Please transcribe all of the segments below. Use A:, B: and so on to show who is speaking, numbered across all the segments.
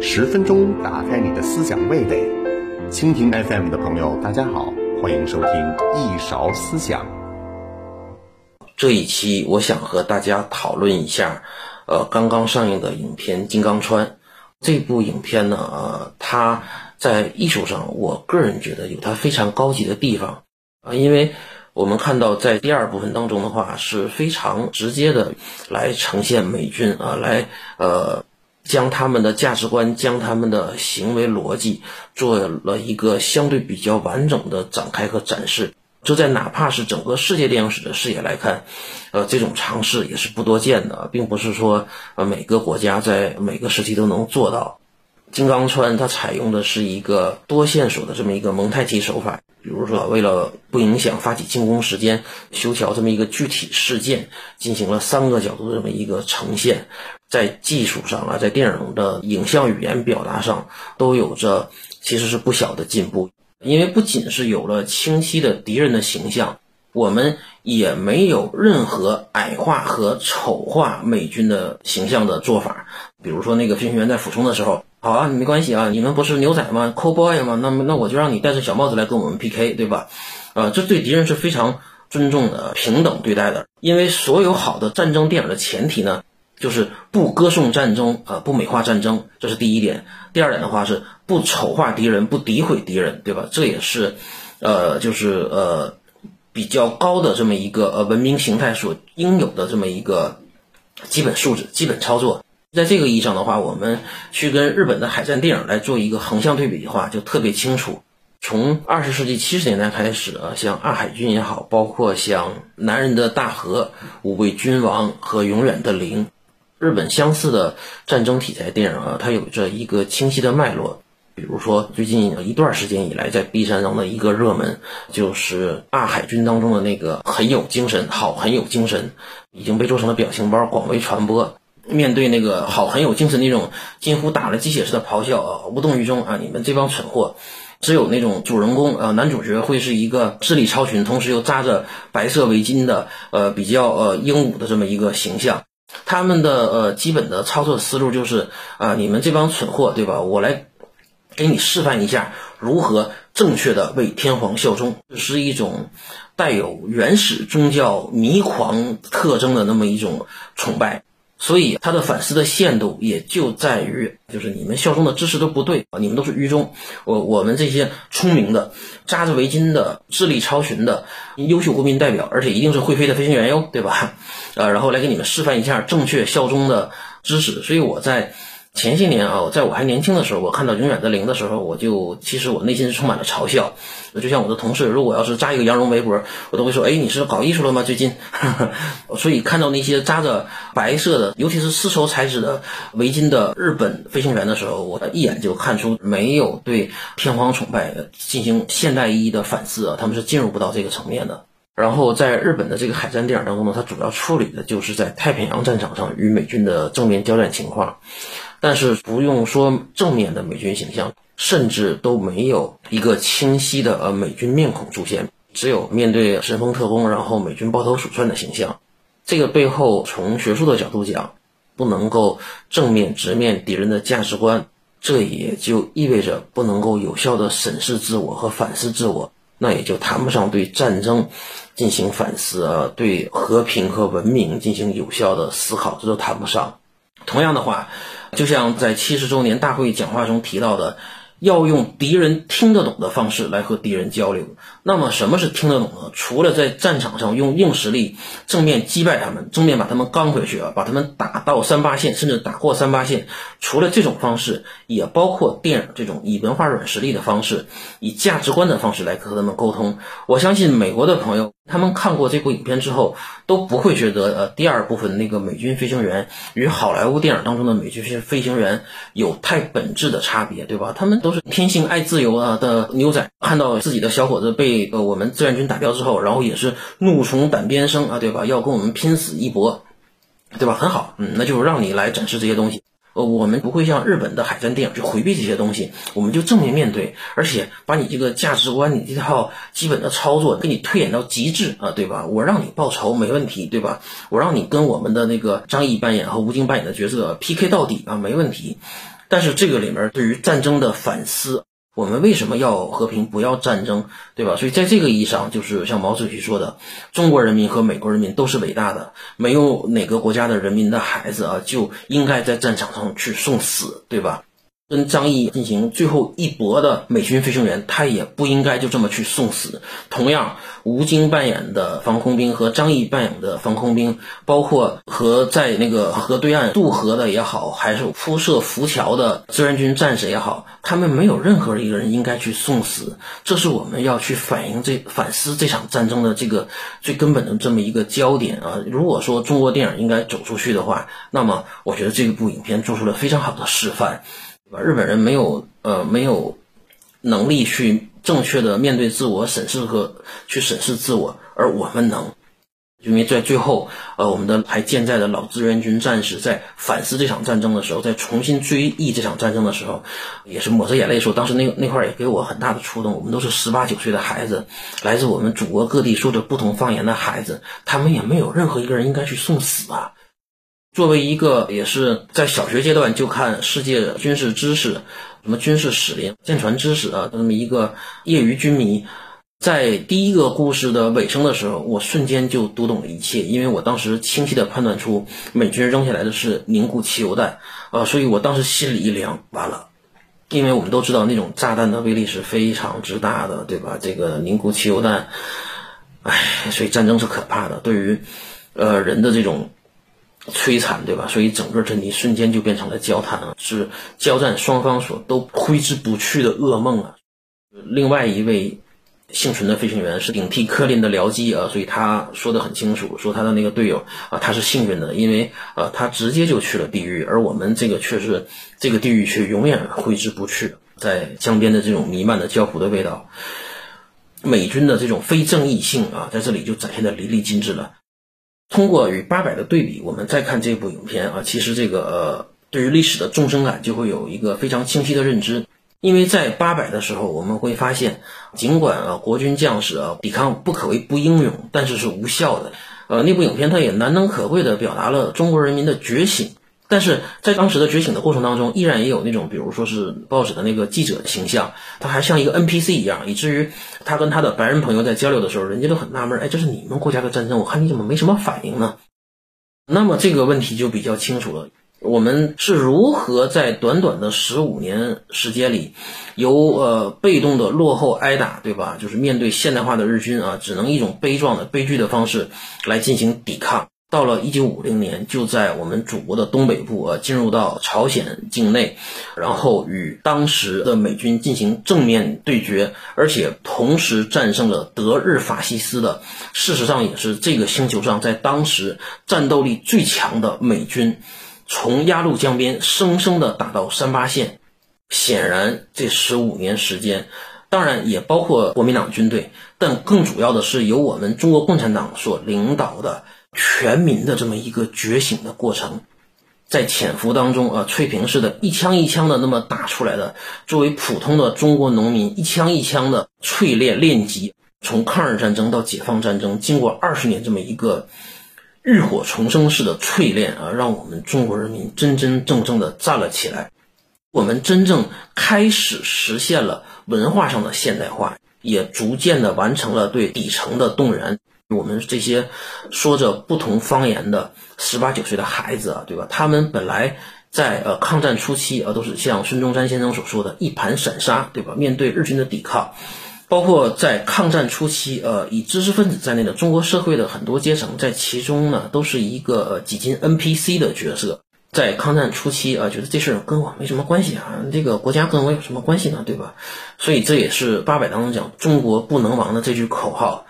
A: 十分钟打开你的思想味蕾，蜻蜓 FM 的朋友，大家好，欢迎收听一勺思想。
B: 这一期我想和大家讨论一下，呃，刚刚上映的影片《金刚川》。这部影片呢，呃，它在艺术上，我个人觉得有它非常高级的地方啊，因为我们看到在第二部分当中的话，是非常直接的来呈现美军啊，来呃。将他们的价值观、将他们的行为逻辑做了一个相对比较完整的展开和展示，这在哪怕是整个世界电影史的视野来看，呃，这种尝试也是不多见的，并不是说呃每个国家在每个时期都能做到。金刚川它采用的是一个多线索的这么一个蒙太奇手法，比如说为了不影响发起进攻时间，修桥这么一个具体事件，进行了三个角度的这么一个呈现。在技术上啊，在电影的影像语言表达上，都有着其实是不小的进步。因为不仅是有了清晰的敌人的形象，我们也没有任何矮化和丑化美军的形象的做法。比如说那个飞行员在俯冲的时候，好啊，没关系啊，你们不是牛仔吗？Cowboy 吗？那么那我就让你戴着小帽子来跟我们 PK，对吧？呃，这对敌人是非常尊重的、平等对待的。因为所有好的战争电影的前提呢。就是不歌颂战争，呃，不美化战争，这是第一点。第二点的话是不丑化敌人，不诋毁敌人，对吧？这也是，呃，就是呃比较高的这么一个呃文明形态所应有的这么一个基本素质、基本操作。在这个意义上的话，我们去跟日本的海战电影来做一个横向对比的话，就特别清楚。从二十世纪七十年代开始啊，像二海军也好，包括像《男人的大河》《五位君王》和《永远的零》。日本相似的战争题材电影啊，它有着一个清晰的脉络。比如说，最近一段时间以来，在 B 站上的一个热门，就是二海军当中的那个很有精神，好很有精神，已经被做成了表情包，广为传播。面对那个好很有精神那种近乎打了鸡血似的咆哮啊，无动于衷啊，你们这帮蠢货！只有那种主人公啊，男主角会是一个智力超群，同时又扎着白色围巾的，呃，比较呃英武的这么一个形象。他们的呃基本的操作思路就是啊，你们这帮蠢货，对吧？我来给你示范一下如何正确的为天皇效忠，是一种带有原始宗教迷狂特征的那么一种崇拜。所以他的反思的限度也就在于，就是你们效忠的知识都不对啊，你们都是愚忠。我我们这些聪明的、扎着围巾的、智力超群的优秀国民代表，而且一定是会飞的飞行员哟，对吧？呃，然后来给你们示范一下正确效忠的知识。所以我在。前些年啊，在我还年轻的时候，我看到《永远的零》的时候，我就其实我内心是充满了嘲笑。就像我的同事，如果要是扎一个羊绒围脖，我都会说：“哎，你是搞艺术了吗？最近？”所以看到那些扎着白色的，尤其是丝绸材质的围巾的日本飞行员的时候，我一眼就看出没有对天皇崇拜进行现代意义的反思啊，他们是进入不到这个层面的。然后在日本的这个海战电影当中呢，它主要处理的就是在太平洋战场上与美军的正面交战情况。但是不用说正面的美军形象，甚至都没有一个清晰的呃美军面孔出现，只有面对神风特工，然后美军抱头鼠窜的形象。这个背后，从学术的角度讲，不能够正面直面敌人的价值观，这也就意味着不能够有效的审视自我和反思自我，那也就谈不上对战争进行反思啊，对和平和文明进行有效的思考，这都谈不上。同样的话。就像在七十周年大会讲话中提到的。要用敌人听得懂的方式来和敌人交流。那么什么是听得懂呢？除了在战场上用硬实力正面击败他们，正面把他们刚回去啊，把他们打到三八线，甚至打过三八线。除了这种方式，也包括电影这种以文化软实力的方式，以价值观的方式来和他们沟通。我相信美国的朋友，他们看过这部影片之后，都不会觉得呃第二部分那个美军飞行员与好莱坞电影当中的美军飞行员有太本质的差别，对吧？他们。都是天性爱自由啊的牛仔，看到自己的小伙子被呃我们志愿军打掉之后，然后也是怒从胆边生啊，对吧？要跟我们拼死一搏，对吧？很好，嗯，那就让你来展示这些东西。呃，我们不会像日本的海战电影去回避这些东西，我们就正面面对，而且把你这个价值观、你这套基本的操作给你推演到极致啊，对吧？我让你报仇没问题，对吧？我让你跟我们的那个张译扮演和吴京扮演的角色 PK 到底啊，没问题。但是这个里面对于战争的反思。我们为什么要和平，不要战争，对吧？所以在这个意义上，就是像毛主席说的，中国人民和美国人民都是伟大的，没有哪个国家的人民的孩子啊就应该在战场上去送死，对吧？跟张译进行最后一搏的美军飞行员，他也不应该就这么去送死。同样，吴京扮演的防空兵和张译扮演的防空兵，包括和在那个河对岸渡河的也好，还是铺设浮桥的志愿军战士也好，他们没有任何一个人应该去送死。这是我们要去反映这反思这场战争的这个最根本的这么一个焦点啊！如果说中国电影应该走出去的话，那么我觉得这部影片做出了非常好的示范。日本人没有呃没有能力去正确的面对自我审视和去审视自我，而我们能，因为在最后呃我们的还健在的老志愿军战士在反思这场战争的时候，在重新追忆这场战争的时候，也是抹着眼泪说，当时那那块也给我很大的触动。我们都是十八九岁的孩子，来自我们祖国各地说着不同方言的孩子，他们也没有任何一个人应该去送死啊。作为一个也是在小学阶段就看世界军事知识、什么军事史、舰船知识啊，这么一个业余军迷，在第一个故事的尾声的时候，我瞬间就读懂了一切，因为我当时清晰的判断出美军扔下来的是凝固汽油弹，呃，所以我当时心里一凉，完了，因为我们都知道那种炸弹的威力是非常之大的，对吧？这个凝固汽油弹，唉，所以战争是可怕的，对于呃人的这种。摧残，对吧？所以整个阵地瞬间就变成了焦炭啊，是交战双方所都挥之不去的噩梦啊。另外一位幸存的飞行员是顶替科林的僚机啊，所以他说的很清楚，说他的那个队友啊，他是幸运的，因为呃，他直接就去了地狱，而我们这个却是这个地狱却永远挥之不去，在江边的这种弥漫的焦糊的味道，美军的这种非正义性啊，在这里就展现的淋漓尽致了。通过与八百的对比，我们再看这部影片啊，其实这个呃，对于历史的纵深感就会有一个非常清晰的认知。因为在八百的时候，我们会发现，尽管啊国军将士啊抵抗不可谓不英勇，但是是无效的。呃，那部影片它也难能可贵地表达了中国人民的觉醒。但是在当时的觉醒的过程当中，依然也有那种，比如说是报纸的那个记者形象，他还像一个 NPC 一样，以至于他跟他的白人朋友在交流的时候，人家都很纳闷，哎，这是你们国家的战争，我看你怎么没什么反应呢？那么这个问题就比较清楚了，我们是如何在短短的十五年时间里，由呃被动的落后挨打，对吧？就是面对现代化的日军啊，只能一种悲壮的悲剧的方式来进行抵抗。到了一九五零年，就在我们祖国的东北部啊，进入到朝鲜境内，然后与当时的美军进行正面对决，而且同时战胜了德日法西斯的，事实上也是这个星球上在当时战斗力最强的美军，从鸭绿江边生生的打到三八线。显然，这十五年时间，当然也包括国民党军队，但更主要的是由我们中国共产党所领导的。全民的这么一个觉醒的过程，在潜伏当中啊，翠屏式的一枪一枪的那么打出来的，作为普通的中国农民，一枪一枪的淬炼练级，从抗日战争到解放战争，经过二十年这么一个浴火重生式的淬炼啊，让我们中国人民真真正正的站了起来，我们真正开始实现了文化上的现代化，也逐渐的完成了对底层的动员。我们这些说着不同方言的十八九岁的孩子啊，对吧？他们本来在呃抗战初期啊，都是像孙中山先生所说的“一盘散沙”，对吧？面对日军的抵抗，包括在抗战初期，呃，以知识分子在内的中国社会的很多阶层，在其中呢，都是一个几近 NPC 的角色。在抗战初期啊，觉得这事儿跟我没什么关系啊，这个国家跟我有什么关系呢？对吧？所以这也是八百当中讲“中国不能亡”的这句口号。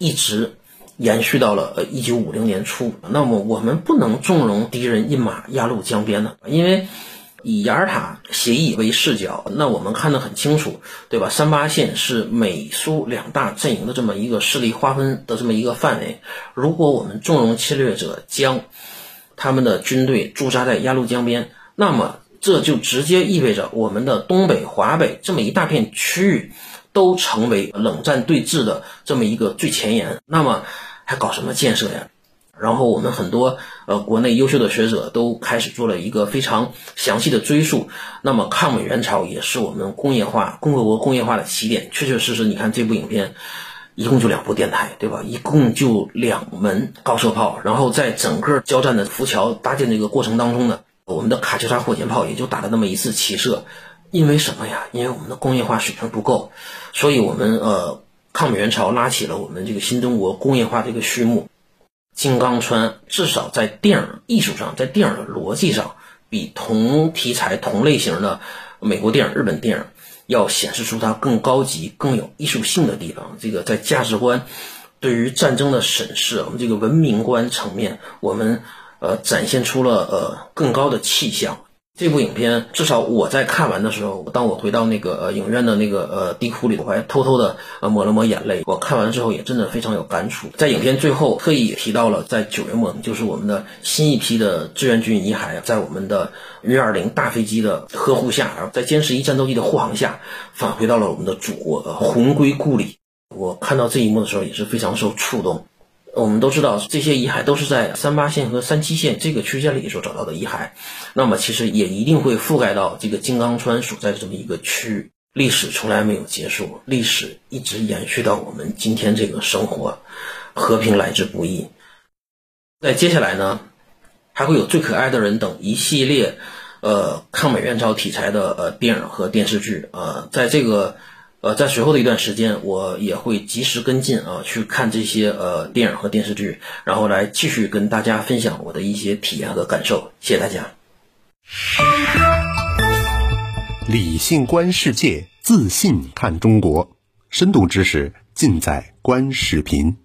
B: 一直延续到了呃一九五零年初，那么我们不能纵容敌人印马压入江边呢？因为以雅尔塔协议为视角，那我们看得很清楚，对吧？三八线是美苏两大阵营的这么一个势力划分的这么一个范围。如果我们纵容侵略者将他们的军队驻扎在鸭绿江边，那么这就直接意味着我们的东北、华北这么一大片区域，都成为冷战对峙的这么一个最前沿。那么还搞什么建设呀？然后我们很多呃国内优秀的学者都开始做了一个非常详细的追溯。那么抗美援朝也是我们工业化共和国工业化的起点。确确实实，你看这部影片，一共就两部电台，对吧？一共就两门高射炮。然后在整个交战的浮桥搭建这个过程当中呢，我们的卡秋莎火箭炮也就打了那么一次齐射。因为什么呀？因为我们的工业化水平不够，所以我们呃抗美援朝拉起了我们这个新中国工业化这个序幕。金刚川至少在电影艺术上，在电影的逻辑上，比同题材同类型的美国电影、日本电影要显示出它更高级、更有艺术性的地方。这个在价值观、对于战争的审视，我们这个文明观层面，我们呃展现出了呃更高的气象。这部影片至少我在看完的时候，当我回到那个呃影院的那个呃地库里，我还偷偷的呃抹了抹眼泪。我看完之后也真的非常有感触。在影片最后特意提到了，在九月末，就是我们的新一批的志愿军遗骸，在我们的运二零大飞机的呵护下，然后在歼十一战斗机的护航下，返回到了我们的祖国，魂归故里。我看到这一幕的时候也是非常受触动。我们都知道，这些遗骸都是在三八线和三七线这个区间里所找到的遗骸，那么其实也一定会覆盖到这个金刚川所在的这么一个区域。历史从来没有结束，历史一直延续到我们今天这个生活，和平来之不易。在接下来呢，还会有《最可爱的人》等一系列，呃，抗美援朝题材的呃电影和电视剧，呃，在这个。呃，在随后的一段时间，我也会及时跟进啊，去看这些呃电影和电视剧，然后来继续跟大家分享我的一些体验和感受。谢谢大家。
A: 理性观世界，自信看中国，深度知识尽在观视频。